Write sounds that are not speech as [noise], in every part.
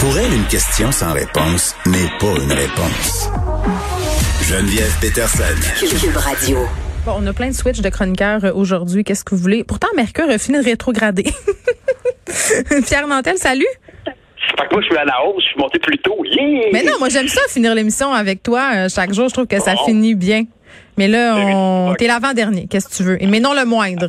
Pour elle, une question sans réponse n'est pas une réponse. Geneviève Peterson. Cube Radio. Bon, on a plein de switches de chroniqueurs euh, aujourd'hui. Qu'est-ce que vous voulez? Pourtant, Mercure a fini de rétrograder. [laughs] Pierre Nantel, salut. Fait que moi, je suis à la hausse, je suis monté plus tôt. Yeah! Mais non, moi, j'aime ça, finir l'émission avec toi euh, chaque jour. Je trouve que ça Bon. finit bien. Mais là, on... t'es l'avant-dernier. Qu'est-ce que tu veux? Mais non le moindre.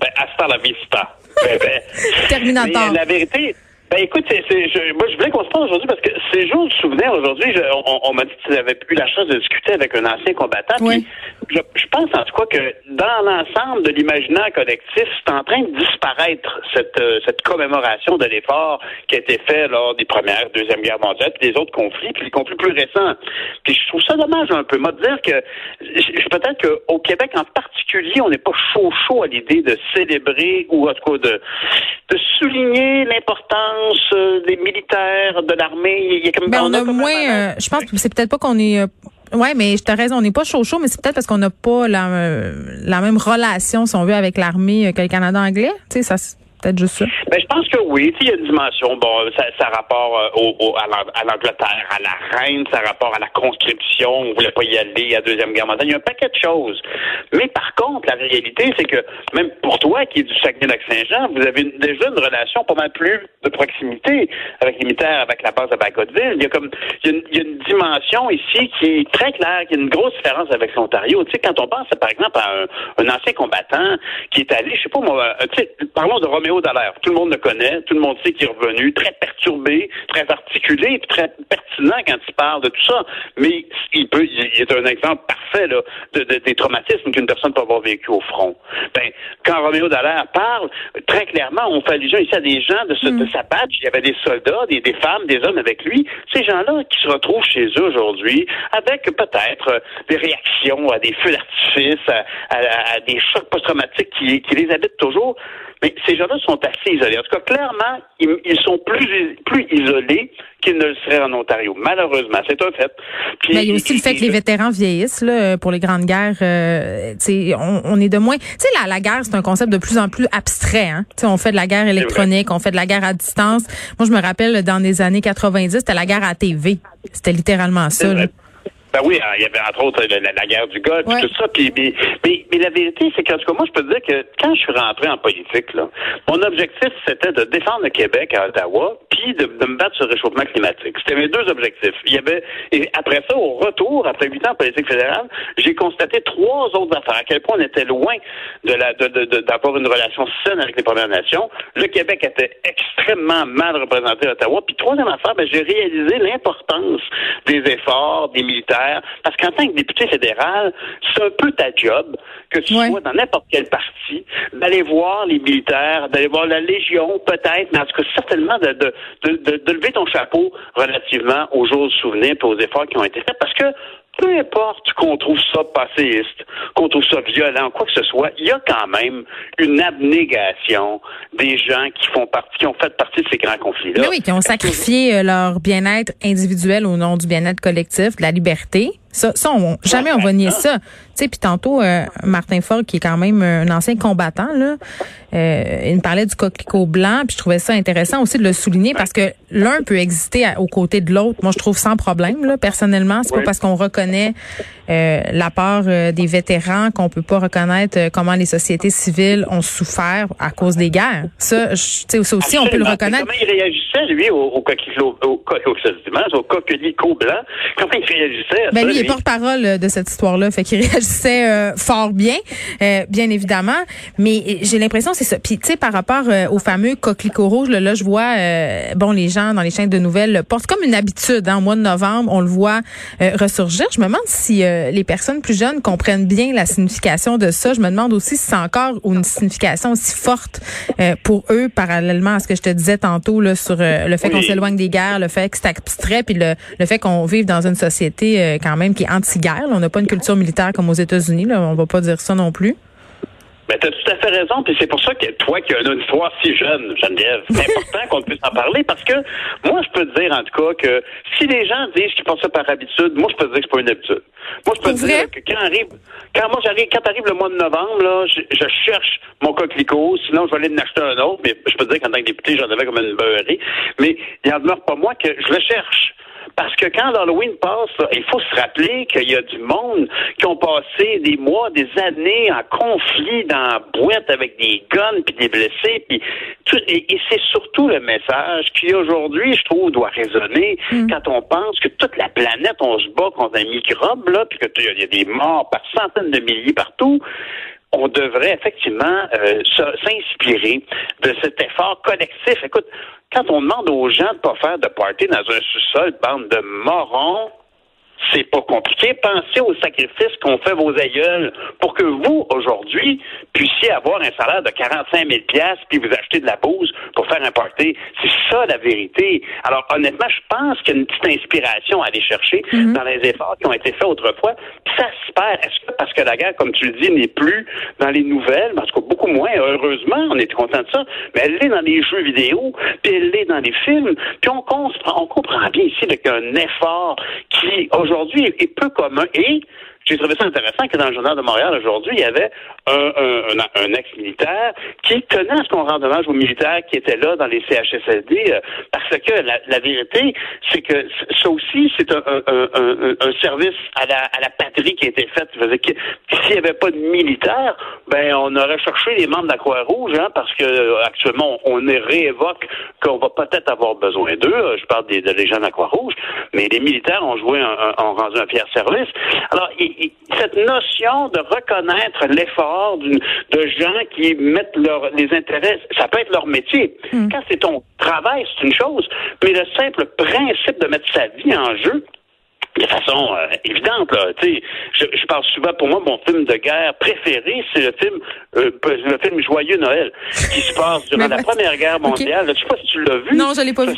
Ben, hasta la vista. Ben, ben. [laughs] Terminator. Mais la vérité, ben écoute, c'est, c'est- je- moi je voulais qu'on se parle aujourd'hui parce que ces jours de souvenir aujourd'hui, on, on m'a dit que tu eu la chance de discuter avec un ancien combattant. Oui. Puis je, je pense en tout cas que dans l'ensemble de l'imaginaire collectif, c'est en train de disparaître cette, euh, cette commémoration de l'effort qui a été fait lors des premières, deuxième guerre mondiale, puis des autres conflits, puis les conflits plus récents. Puis je trouve ça dommage un peu. Moi, de dire que peut-être qu'au Québec en particulier, on n'est pas chaud chaud à l'idée de célébrer ou en tout cas de, de souligner l'importance euh, des militaires, de l'armée. Il y a comme Ben, on a comme un moins. euh, je pense que c'est peut-être pas qu'on est. euh, Ouais, mais je t'as raison, on n'est pas chaud chaud, mais c'est peut-être parce qu'on n'a pas la, euh, la même relation, si on veut, avec l'armée euh, que le Canada anglais. Tu sais, ça peut-être. Ben, je pense que oui. Il y a une dimension. Bon, ça, ça rapport euh, au, au- à l'Ang- à l'Angleterre, à la reine, ça rapport à la conscription. On voulait pas y aller à la Deuxième Guerre mondiale. Il y a un paquet de choses. Mais par contre, la réalité, c'est que même pour toi, qui est du Saguenay-Lac-Saint-Jean, vous avez une- déjà une relation pas mal plus de proximité avec les avec la base de Bagotville. Il y a comme il y a, une, dimension ici qui est très claire, qui a une grosse différence avec l'Ontario. Tu sais, quand on pense, par exemple, à un, un ancien combattant qui est allé, je sais pas moi, euh, tu sais, parlons de Roméo Dallaire. Tout le monde le connaît, tout le monde sait qu'il est revenu, très perturbé, très articulé, puis très pertinent quand il parle de tout ça. Mais il peut, il est un exemple parfait là, de, de- des traumatismes qu'une personne peut avoir vécu au front. Ben, quand Roméo Dallaire parle, très clairement, on fait allusion ici à des gens de, ce, de sa badge. Il y avait des soldats, des, des femmes, des hommes avec lui. Ces gens-là qui se retrouvent chez eux aujourd'hui avec peut-être euh, des réactions à des feux d'artifice, à, à- à des chocs post-traumatiques qui, qui les habitent toujours. Mais ces gens-là sont assez isolés. En tout cas, clairement, ils, ils sont plus, plus isolés qu'ils ne le seraient en Ontario. Malheureusement, c'est un fait. Puis- Mais il y a aussi le fait que les vétérans vieillissent là, pour les grandes guerres. euh, tu sais, on, on est de moins. Tu sais, la, la guerre, c'est un concept de plus en plus abstrait. Hein? Tu sais, on fait de la guerre électronique, on fait de la guerre à distance. Moi, je me rappelle dans les années 90, c'était la guerre à TV. C'était littéralement ça. Ben oui, hein, il y avait entre autres la, guerre du Golfe, Ouais. tout ça. Puis, mais, mais, mais la vérité, c'est qu'en tout cas, moi, je peux te dire que quand je suis rentré en politique, là, mon objectif, c'était de défendre le Québec à Ottawa, puis de, de me battre sur le réchauffement climatique. C'était mes deux objectifs. Il y avait, et après ça, au retour, après huit ans en politique fédérale, j'ai constaté trois autres affaires. À quel point on était loin de la, de, de- de- d'avoir une relation saine avec les Premières Nations. Le Québec était extrêmement mal représenté à Ottawa. Puis troisième affaire, ben, j'ai réalisé l'importance des efforts des militaires. Parce qu'en tant que député fédéral, c'est un peu ta job, que tu Ouais. sois dans n'importe quel parti, d'aller voir les militaires, d'aller voir la Légion, peut-être, mais en tout cas, certainement de, de, de, de- de lever ton chapeau relativement aux jours de souvenir et aux efforts qui ont été faits. Parce que peu importe qu'on trouve ça passéiste, qu'on trouve ça violent, quoi que ce soit, il y a quand même une abnégation des gens qui font partie, qui ont fait partie de ces grands conflits-là. Oui, qui ont sacrifié euh, leur bien-être individuel au nom du bien-être collectif, de la liberté. Ça, ça on, jamais on va nier ça. Tu sais, puis tantôt, euh, Martin Fogg, qui est quand même un ancien combattant, là, euh, il me parlait du coquelicot blanc, puis je trouvais ça intéressant aussi de le souligner parce que l'un peut exister à- aux côtés de l'autre. Moi, je trouve sans problème, là, personnellement. C'est Oui. pas parce qu'on reconnaît euh, la part euh, des vétérans qu'on peut pas reconnaître euh, comment les sociétés civiles ont souffert à cause des guerres. Ça, je- tu sais, ça aussi, on peut le reconnaître. Comment il réagissait, lui, au, au coquelicot, au, au, au coquelicot blanc? Comment il réagissait à Ben ça, lui, il est porte-parole euh, de cette histoire-là, fait qu'il [laughs] réagissait euh, fort bien, euh, bien évidemment. Mais euh, j'ai l'impression c'est ça. Puis tu sais, par rapport euh, au fameux coquelicot rouge, là, là, je vois, euh, bon, les gens dans les chaînes de nouvelles le portent comme une habitude. Hein, au mois de novembre, on le voit ressurgir. Je me demande si les personnes plus jeunes comprennent bien la signification de ça. Je me demande aussi si c'est encore une signification aussi forte pour eux, parallèlement à ce que je te disais tantôt là sur le fait Oui. qu'on s'éloigne des guerres, le fait que c'est abstrait, puis le, le fait qu'on vive dans une société quand même qui est anti-guerre. On n'a pas une culture militaire comme aux États-Unis. On va pas dire ça non plus. Ben, tu as tout à fait raison, puis c'est pour ça que toi qui as une histoire si jeune, Geneviève, c'est [laughs] important qu'on puisse en parler parce que moi, je peux te dire en tout cas que si les gens disent qu'ils font ça par habitude, moi, je peux te dire que c'est pas une habitude. Moi, je peux te dire que quand arrive, quand moi j'arrive, quand arrive le mois de novembre, là, je, je cherche mon coquelicot, sinon je vais aller en acheter un autre, mais je peux te dire qu'en tant que député, j'en avais comme une beurrée, mais il en demeure pas moi que je le cherche. Parce que quand l'Halloween passe, il faut se rappeler qu'il y a du monde qui ont passé des mois, des années en conflit dans la boîte avec des guns puis des blessés. Puis tout, et, c'est surtout le message qui aujourd'hui, je trouve, doit résonner mm. quand on pense que toute la planète, on se bat contre un microbe, là, puis qu'il y a des morts par centaines de milliers partout on devrait effectivement euh, s'inspirer de cet effort collectif. Écoute, quand on demande aux gens de pas faire de party dans un sous-sol, bande de morons, c'est pas compliqué. Pensez aux sacrifices qu'ont fait vos aïeuls pour que vous, aujourd'hui, puissiez avoir un salaire de 45 000 puis vous acheter de la bouse pour faire un party. C'est ça, la vérité. Alors, honnêtement, je pense qu'il y a une petite inspiration à aller chercher mhm. dans les efforts qui ont été faits autrefois. ça se perd. Est-ce que parce que la guerre, comme tu le dis, n'est plus dans les nouvelles, parce que beaucoup moins, heureusement, on est content de ça, mais elle est dans les jeux vidéo, puis elle est dans les films, puis on comprend, on comprend bien ici qu'il y a un effort qui, aujourd'hui, aujourd'hui est, peu commun. Et j'ai trouvé ça intéressant que dans le journal de Montréal aujourd'hui, il y avait un, un, ex-militaire qui tenait à ce qu'on rende hommage aux militaires qui étaient là dans les CHSLD, euh, parce que la, vérité, c'est que ça aussi, c'est un, un, service à la, à la patrie qui a été fait. S'il n'y avait pas de militaires, ben on aurait cherché les membres de la Croix-Rouge, hein, parce que euh, actuellement, on, réévoque qu'on va peut-être avoir besoin d'eux. Euh, je parle des, des gens de la Croix-Rouge, mais les militaires ont joué un, ont rendu un fier service. Alors, cette notion de reconnaître l'effort de gens qui mettent leur, les intérêts, ça peut être leur métier. Hmm. Quand c'est ton travail, c'est une chose, mais le simple principe de mettre sa vie en jeu, de façon euh, évidente. Là. Je, je parle souvent, pour moi, mon film de guerre préféré, c'est le film euh, le film Joyeux Noël, qui se passe durant la Première Guerre mondiale. Je sais pas si tu l'as vu. Non, je l'ai pas vu.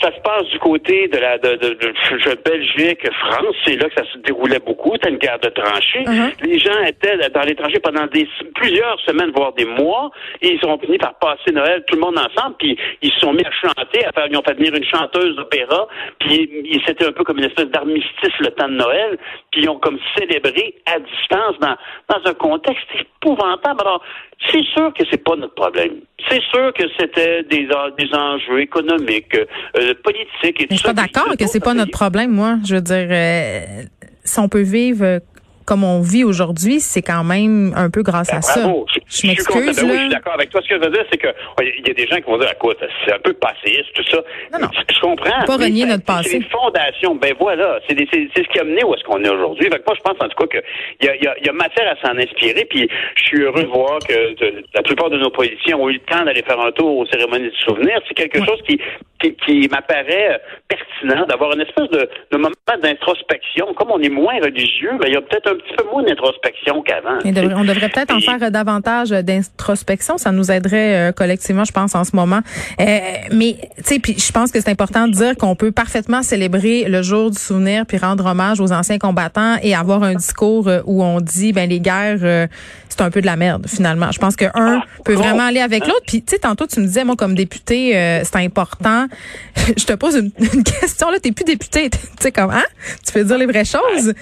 Ça se passe du côté de la de, de, de, Belgique, France. C'est là que ça se déroulait beaucoup. C'était une guerre de tranchées. Uh-huh. Les gens étaient dans les tranchées pendant des plusieurs semaines, voire des mois. Et ils ont fini par passer Noël tout le monde ensemble. Puis ils se sont mis à chanter. À faire, ils ont fait venir une chanteuse d'opéra. Puis c'était un peu comme une espèce d'armistice le temps de Noël. Puis ils ont comme célébré à distance dans dans un contexte épouvantable. Alors c'est sûr que c'est pas notre problème. C'est sûr que c'était des, des enjeux économiques, euh, politiques et tout ça. Je suis pas d'accord que c'est pas notre problème, moi. Je veux dire, euh, si on peut vivre comme on vit aujourd'hui, c'est quand même un peu grâce ben, à ça. Je, m'excuse. Ben oui, je suis d'accord avec toi. Ce que je veux dire, c'est que il y a des gens qui vont dire, écoute, c'est un peu passéiste, tout ça. Non, non. Je comprends. Pas renier notre passé. C'est une fondation. Ben voilà, c'est ce qui a mené où est-ce qu'on est aujourd'hui. moi, je pense en tout cas qu'il y a, y, a, y a matière à s'en inspirer. Puis je suis heureux de voir que la plupart de nos politiciens ont eu le temps d'aller faire un tour aux cérémonies de souvenirs. C'est quelque chose qui qui, qui m'apparaît pertinent d'avoir une espèce de, de moment d'introspection. Comme on est moins religieux, ben, il y a peut-être un petit peu moins d'introspection qu'avant. on devrait peut-être en faire davantage d'introspection. Ça nous aiderait euh, collectivement, je pense, en ce moment. Euh, mais, tu sais, puis je pense que c'est important de dire qu'on peut parfaitement célébrer le jour du souvenir puis rendre hommage aux anciens combattants et avoir un discours euh, où on dit, ben les guerres, c'est un peu de la merde, finalement. Je pense que un ah, peut vraiment aller avec l'autre. Puis, tu sais, tantôt, tu me disais, moi, comme député, c'est important [laughs] je te pose une, question là, t'es plus député, [laughs] tu sais comment hein? Tu peux dire les vraies choses?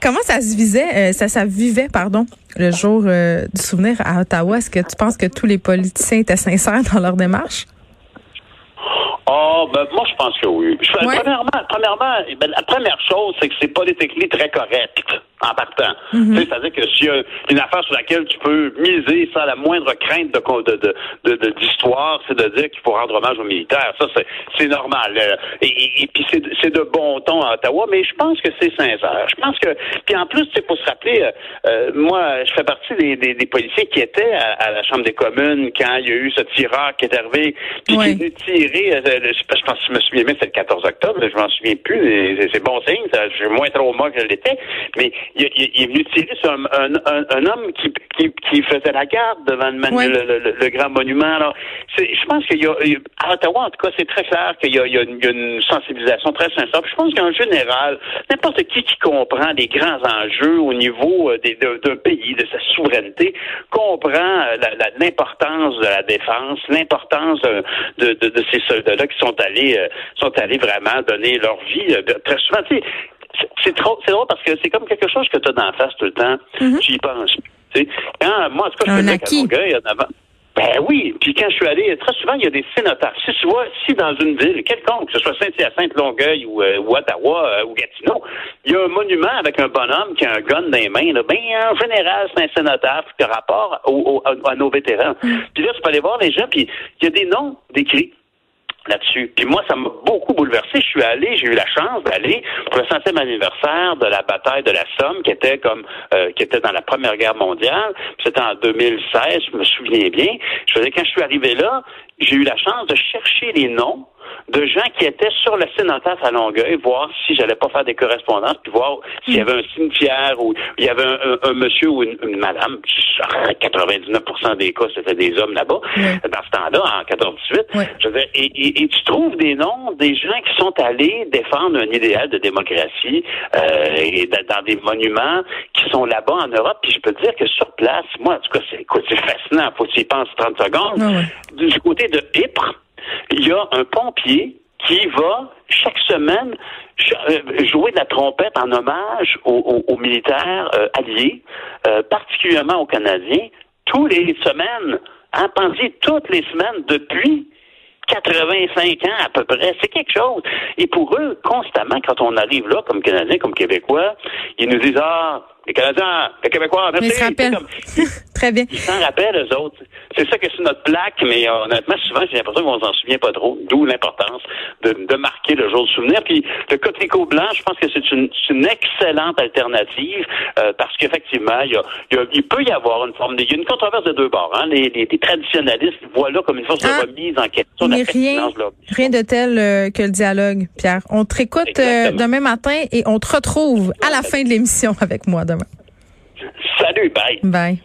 Comment ça se visait, euh, ça, ça vivait, pardon, le jour euh, du souvenir à Ottawa? Est-ce que tu penses que tous les politiciens étaient sincères dans leur démarche? Oh, ben, moi, je pense que oui. Premièrement, premièrement ben, la première chose, c'est que c'est politiquement très correct en partant. Mhm. C'est-à-dire que s'il y a une affaire sur laquelle tu peux miser sans la moindre crainte de, de, d'histoire, c'est de dire qu'il faut rendre hommage aux militaires. Ça, c'est, normal. Euh, et, puis c'est, de bon ton à Ottawa, mais je pense que c'est sincère. Je pense que. Puis en plus, c'est pour se rappeler, euh, euh, moi, je fais partie des, des, policiers qui étaient à, la Chambre des communes quand il y a eu ce tireur qui est arrivé, puis qui est tiré. je, pense, je me souviens même, c'est le 14 octobre, je m'en souviens plus. C'est, bon signe. j'ai moins trop moi que je l'étais. Mais il, est venu tirer sur un, un, homme qui, qui, qui, faisait la garde devant le, le, grand monument. Alors, je pense qu'il y a, à Ottawa, en tout cas, c'est très clair qu'il y, y, a une sensibilisation très sincère. je pense qu'en général, n'importe qui qui comprend les grands enjeux au niveau euh, d'un pays, de sa souveraineté, comprend euh, l'importance de la défense, l'importance de, de, de, ces soldats-là qui sont allés, euh, sont allés vraiment donner leur vie. Très souvent, tu sais, c'est trop, c'est drôle parce que c'est comme quelque chose que tu as d'en face tout le temps. Mm-hmm. Tu y penses. Quand, moi, en tout cas, je faisais à Longueuil, en avant. Ben oui. Puis quand je suis allé, très souvent, il y a des cénotaphes. Si tu vois, si dans une ville quelconque, que ce soit Saint-Hyacinthe, Longueuil ou, euh, ou Ottawa euh, ou Gatineau, il y a un monument avec un bonhomme qui a un gun dans les mains, là, ben en général, c'est un cénotaphe par rapport au, à, nos vétérans. Mm. Puis là, tu peux aller voir les gens, puis il y a des noms décrits là-dessus. Puis moi, ça m'a beaucoup bouleversé. Je suis allé, j'ai eu la chance d'aller pour le centième anniversaire de la bataille de la Somme, qui était comme euh, qui était dans la Première Guerre mondiale. C'était en 2016, je me souviens bien. Je faisais quand je suis arrivé là, j'ai eu la chance de chercher les noms de gens qui étaient sur le cénotaphe à Longueuil, voir si j'allais pas faire des correspondances, puis voir s'il y avait un cimetière ou il y avait un, monsieur ou une, madame. 99% des cas, c'était des hommes là-bas, dans ce temps-là, en 98. et, et, tu trouves des noms des gens qui sont allés défendre un idéal de démocratie euh, et dans des monuments qui sont là-bas en Europe. Puis je peux te dire que sur place, moi, en tout cas, c'est, fascinant. Faut que tu y penses 30 secondes. Du côté de Ypres, il y a un pompier qui va chaque semaine euh, jouer de la trompette en hommage aux, militaires euh, alliés, euh, particulièrement aux Canadiens, tous les semaines, hein, pensez toutes les semaines depuis 85 ans à peu près. C'est quelque chose. Et pour eux, constamment, quand on arrive là, comme Canadiens, comme Québécois, ils nous disent, ah, les Canadiens, les Québécois, merci. Ils se rappellent. Très bien. Ils s'en rappellent, eux autres. C'est ça que c'est notre plaque, mais euh, honnêtement, souvent, j'ai l'impression qu'on s'en souvient pas trop. D'où l'importance de, de, marquer le jour de souvenir. Puis le coquelicot blanc, je pense que c'est une, une, excellente alternative euh, parce qu'effectivement, il, y a, il, peut y avoir une forme de... Il y a une controverse de deux bords. Hein. Les, les, traditionnalistes voient là comme une force de ah, remise en question mais rien, rien de tel euh, que le dialogue, Pierre. On te réécoute demain matin et on te retrouve à la fin de l'émission avec moi demain. Salut, bye. Bye.